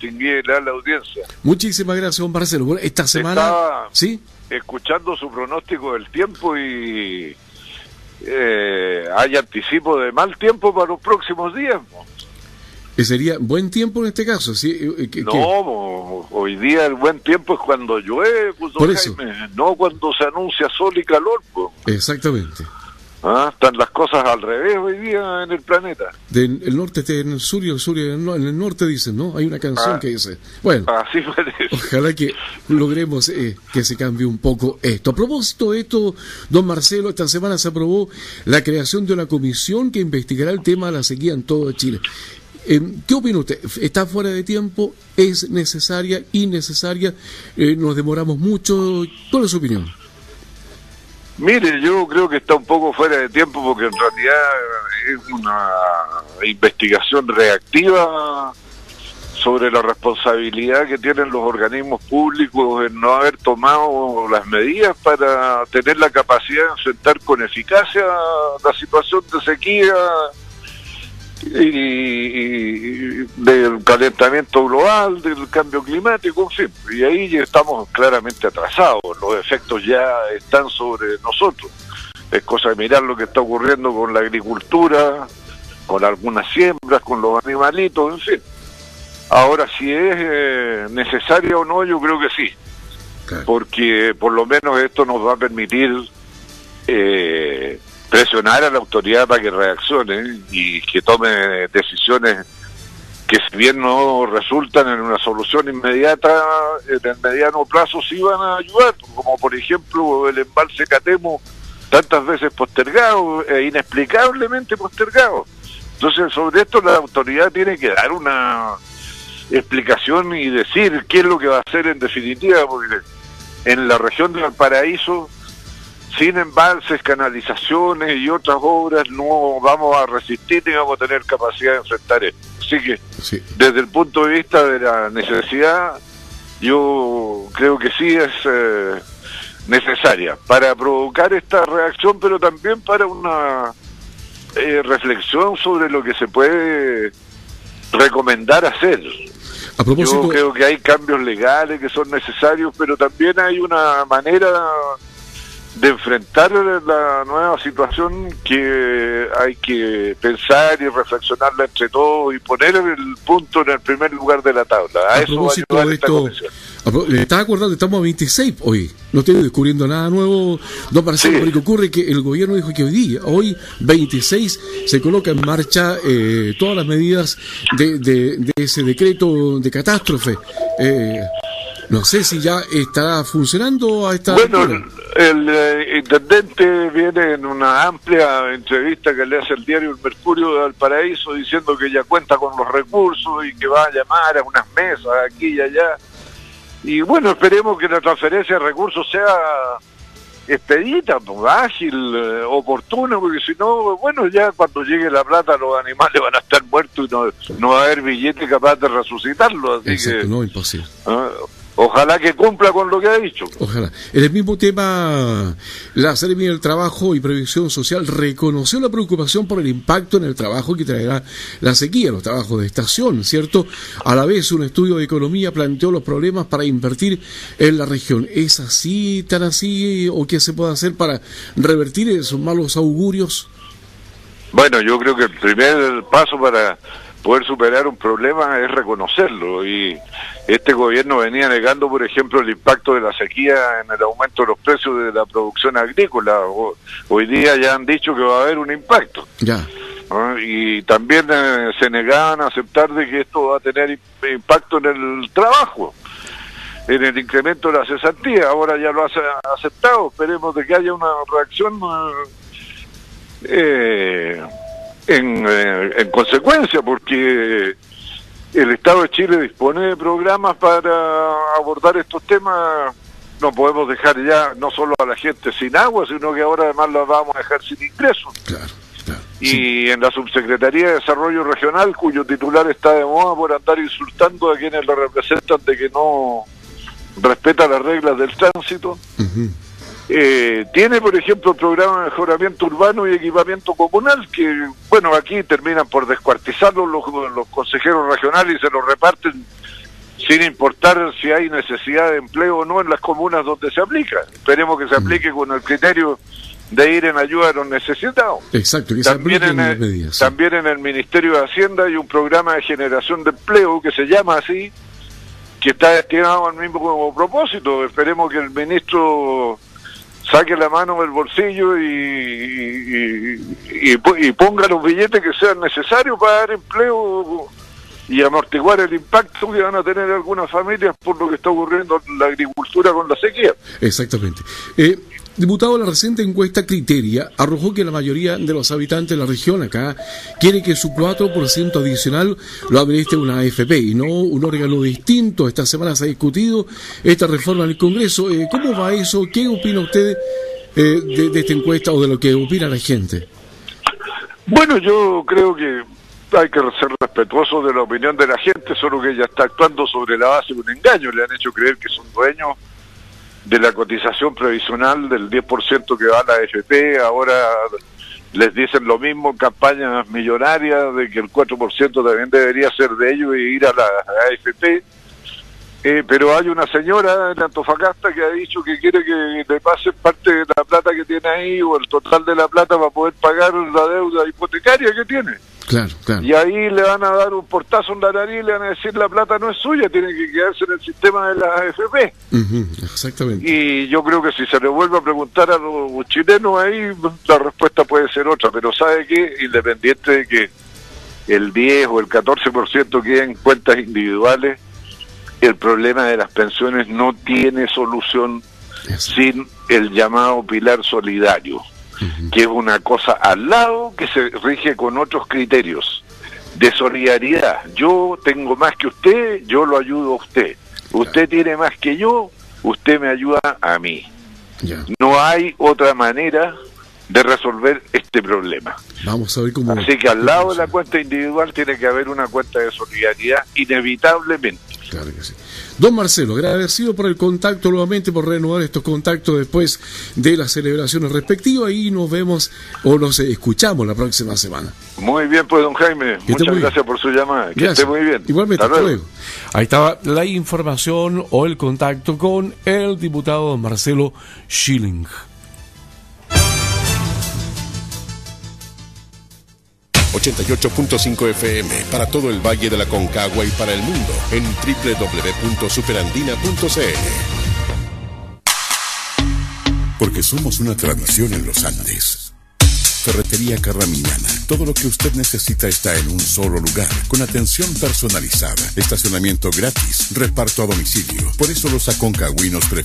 distinguida la audiencia. Muchísimas gracias, don Marcelo. Bueno, esta semana... Estaba ¿Sí? escuchando su pronóstico del tiempo y eh, hay anticipo de mal tiempo para los próximos días. ¿no? Que sería buen tiempo en este caso, ¿sí? Eh, que- No, hoy día el buen tiempo es cuando llueve, pues, Por eso. Jaime, no cuando se anuncia sol y calor. pues. Exactamente. Ah, Están las cosas al revés hoy día en el planeta. El norte está en el sur y el sur en el, no- en el norte dicen, ¿no? Hay una canción Ah. que dice. Bueno, Así parece. ojalá que logremos eh, que se cambie un poco esto. A propósito de esto, don Marcelo, esta semana se aprobó la creación de una comisión que investigará el tema de la sequía en todo Chile. Eh, ¿Qué opina usted? ¿Está fuera de tiempo? ¿Es necesaria? ¿Innecesaria? Eh, ¿Nos demoramos mucho? ¿Cuál es su opinión? Mire, yo creo que está un poco fuera de tiempo porque en realidad es una investigación reactiva sobre la responsabilidad que tienen los organismos públicos en no haber tomado las medidas para tener la capacidad de enfrentar con eficacia la situación de sequía y, y del calentamiento global, del cambio climático, en fin. Y ahí ya estamos claramente atrasados, los efectos ya están sobre nosotros. Es cosa de mirar lo que está ocurriendo con la agricultura, con algunas siembras, con los animalitos, en fin. Ahora, si es eh, necesaria o no, yo creo que sí, porque por lo menos esto nos va a permitir eh, presionar a la autoridad para que reaccione y que tome decisiones que si bien no resultan en una solución inmediata, en el mediano plazo sí van a ayudar, como por ejemplo el embalse Catemo, tantas veces postergado e inexplicablemente postergado. Entonces sobre esto la autoridad tiene que dar una explicación y decir qué es lo que va a hacer en definitiva, porque en la región de Valparaíso, sin embalses, canalizaciones y otras obras, no vamos a resistir ni vamos a tener capacidad de enfrentar esto. Así que Sí. desde el punto de vista de la necesidad, yo creo que sí es eh, necesaria para provocar esta reacción, pero también para una eh, reflexión sobre lo que se puede recomendar hacer. A propósito, Yo creo que hay cambios legales que son necesarios, pero también hay una manera de enfrentar la nueva situación que hay que pensar y reflexionarla entre todos y poner el punto en el primer lugar de la tabla. A, a eso va a ayudar esta a estaba acordando, estamos a 26 hoy, no estoy descubriendo nada nuevo, don Marcelo, Sí. porque ocurre que el gobierno dijo que hoy día, hoy 26, se coloca en marcha eh, todas las medidas de, de- de ese decreto de catástrofe. Eh, no sé si ya estará funcionando a esta Bueno, altura. El, eh, intendente viene en una amplia entrevista que le hace el diario El Mercurio de Valparaíso diciendo que ya cuenta con los recursos y que va a llamar a unas mesas aquí y allá. Y bueno, esperemos que la transferencia de recursos sea expedita, pues, ágil, eh, oportuna, porque si no, bueno, ya cuando llegue la plata los animales van a estar muertos y no, no va a haber billete capaz de resucitarlos. Así Exacto, que no, imposible. ah, ojalá que cumpla con lo que ha dicho. Ojalá. En el mismo tema, la Seremi del Trabajo y Previsión Social reconoció la preocupación por el impacto en el trabajo que traerá la sequía, los trabajos de estación, ¿cierto? A la vez, un estudio de economía planteó los problemas para invertir en la región. ¿Es así, tan así, o qué se puede hacer para revertir esos malos augurios? Bueno, yo creo que el primer paso para poder superar un problema es reconocerlo y este gobierno venía negando, por ejemplo, el impacto de la sequía en el aumento de los precios de la producción agrícola. Hoy día ya han dicho que va a haber un impacto. Ya. ¿no? Y también eh, se negaban a aceptar de que esto va a tener im- impacto en el trabajo, en el incremento de la cesantía. Ahora ya lo ha aceptado, esperemos de que haya una reacción eh, en, eh, en consecuencia, porque el Estado de Chile dispone de programas para abordar estos temas. No podemos dejar ya no solo a la gente sin agua, sino que ahora además la vamos a dejar sin ingresos Claro, claro. y en la Subsecretaría de Desarrollo Regional, cuyo titular está de moda por andar insultando a quienes lo representan de que no respeta las reglas del tránsito. Eh, tiene, por ejemplo, el programa de mejoramiento urbano y equipamiento comunal, que, bueno, aquí terminan por descuartizarlo los, los consejeros regionales y se los reparten sin importar si hay necesidad de empleo o no en las comunas donde se aplica. Esperemos que se aplique con el criterio de ir en ayuda a los necesitados. Exacto, que también en, el, medidas, también en el Ministerio de Hacienda hay un programa de generación de empleo que se llama así, que está destinado al mismo como propósito. Esperemos que el ministro saque la mano del bolsillo y, y, ponga los billetes que sean necesarios para dar empleo y amortiguar el impacto que van a tener algunas familias por lo que está ocurriendo en la agricultura con la sequía. Exactamente. Eh, Diputado, la reciente encuesta Criteria arrojó que la mayoría de los habitantes de la región acá quiere que su 4% adicional lo administre una AFP y no un órgano distinto. Esta semana se ha discutido esta reforma en el Congreso. Eh, ¿Cómo va eso? ¿Qué opina usted eh, de, esta encuesta o de lo que opina la gente? Bueno, yo creo que hay que ser respetuoso de la opinión de la gente, solo que ella está actuando sobre la base de un engaño. Le han hecho creer que son dueños de la cotización previsional del 10% que va a la AFP, ahora les dicen lo mismo campañas millonarias de que el 4% también debería ser de ellos y ir a la AFP. Eh, pero hay una señora en Antofagasta que ha dicho que quiere que le pase parte de la plata que tiene ahí o el total de la plata para poder pagar la deuda hipotecaria que tiene. Claro, claro. Y ahí le van a dar un portazo en la nariz y le van a decir la plata no es suya, tiene que quedarse en el sistema de la AFP. exactamente. Y yo creo que si se le vuelve a preguntar a los chilenos ahí, la respuesta puede ser otra. Pero ¿sabe qué? Independiente de que el 10 o el 14% queden en cuentas individuales, el problema de las pensiones no tiene solución sin el llamado pilar solidario, que es una cosa al lado que se rige con otros criterios de solidaridad. Yo tengo más que usted, yo lo ayudo a usted. Usted tiene más que yo, usted me ayuda a mí. No hay otra manera de resolver este problema. Vamos a ver cómo. Así que al lado de la cuenta individual tiene que haber una cuenta de solidaridad, inevitablemente. Claro que sí. Don Marcelo, agradecido por el contacto nuevamente, por renovar estos contactos después de las celebraciones respectivas y nos vemos o nos escuchamos la próxima semana. Muy bien, pues, don Jaime. Muchas gracias por su llamada. Que esté muy bien. Igualmente, hasta, luego. Ahí estaba la información o el contacto con el diputado Marcelo Schilling. 88.5 FM para todo el Valle de la Concagua y para el mundo en www.superandina.cl. Porque somos una tradición en los Andes. Ferretería Carraminana. Todo lo que usted necesita está en un solo lugar, con atención personalizada, estacionamiento gratis, reparto a domicilio. Por eso los aconcagüinos prefieren